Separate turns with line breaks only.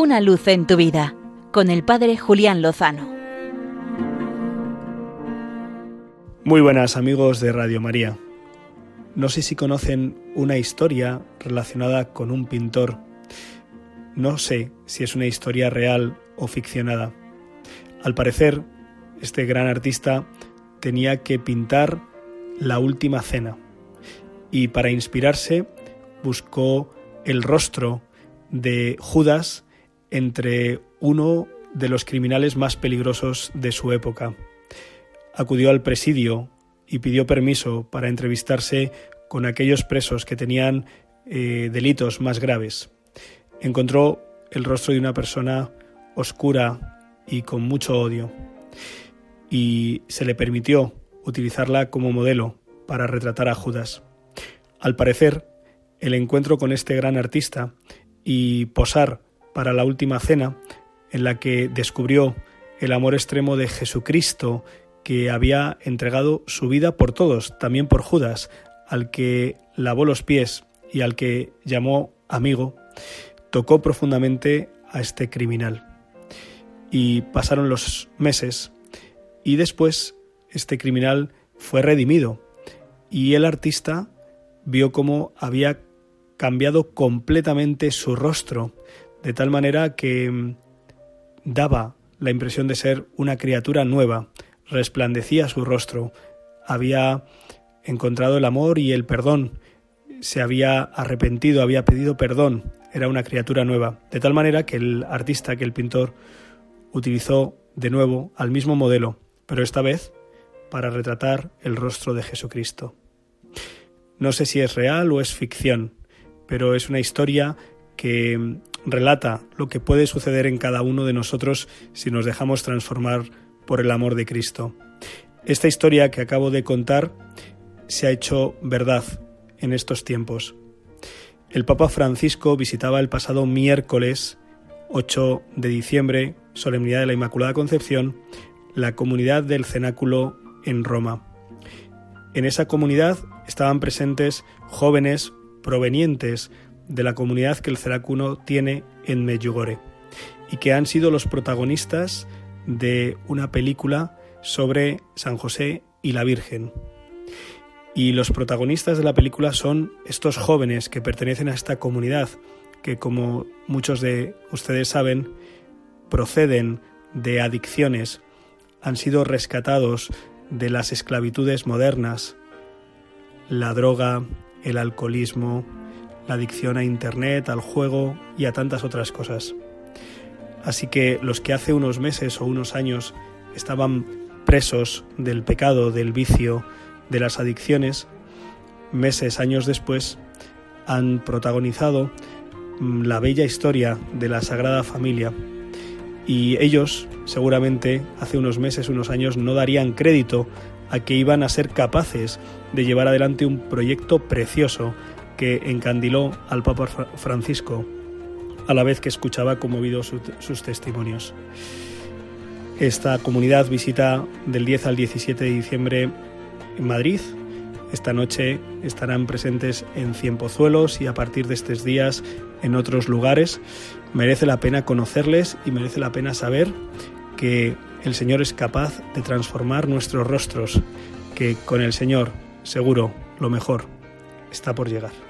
Una luz en tu vida con el Padre Julián Lozano.
Muy buenas amigos de Radio María. No sé si conocen una historia relacionada con un pintor. No sé si es una historia real o ficcionada. Al parecer, este gran artista tenía que pintar la última cena y para inspirarse buscó el rostro de Judas entre uno de los criminales más peligrosos de su época. Acudió al presidio y pidió permiso para entrevistarse con aquellos presos que tenían eh, delitos más graves. Encontró el rostro de una persona oscura y con mucho odio y se le permitió utilizarla como modelo para retratar a Judas. Al parecer, el encuentro con este gran artista y posar para la última cena, en la que descubrió el amor extremo de Jesucristo, que había entregado su vida por todos, también por Judas, al que lavó los pies y al que llamó amigo, tocó profundamente a este criminal. Y pasaron los meses y después este criminal fue redimido y el artista vio cómo había cambiado completamente su rostro, de tal manera que mm, daba la impresión de ser una criatura nueva, resplandecía su rostro, había encontrado el amor y el perdón, se había arrepentido, había pedido perdón, era una criatura nueva, de tal manera que el artista, que el pintor, utilizó de nuevo al mismo modelo, pero esta vez para retratar el rostro de Jesucristo. No sé si es real o es ficción, pero es una historia que relata lo que puede suceder en cada uno de nosotros si nos dejamos transformar por el amor de Cristo. Esta historia que acabo de contar se ha hecho verdad en estos tiempos. El Papa Francisco visitaba el pasado miércoles 8 de diciembre, solemnidad de la Inmaculada Concepción, la comunidad del cenáculo en Roma. En esa comunidad estaban presentes jóvenes provenientes de la comunidad que el cenáculo tiene en Medjugorje y que han sido los protagonistas de una película sobre San José y la Virgen. Y los protagonistas de la película son estos jóvenes que pertenecen a esta comunidad, que como muchos de ustedes saben, proceden de adicciones han sido rescatados de las esclavitudes modernas, la droga, el alcoholismo, la adicción a Internet, al juego y a tantas otras cosas. Así que los que hace unos meses o unos años estaban presos del pecado, del vicio, de las adicciones, meses, años después, han protagonizado mm, la bella historia de la Sagrada Familia y ellos seguramente hace unos meses, unos años, no darían crédito a que iban a ser capaces de llevar adelante un proyecto precioso que encandiló al Papa Francisco a la vez que escuchaba conmovido sus testimonios. Esta comunidad visita del 10 al 17 de diciembre en Madrid. Esta noche estarán presentes en Cienpozuelos y a partir de estos días en otros lugares. Merece la pena conocerles y merece la pena saber que el Señor es capaz de transformar nuestros rostros, que con el Señor, seguro, lo mejor está por llegar.